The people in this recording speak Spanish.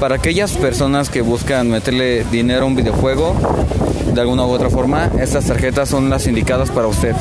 Para aquellas personas que buscan meterle dinero a un videojuego, de alguna u otra forma, estas tarjetas son las indicadas para usted.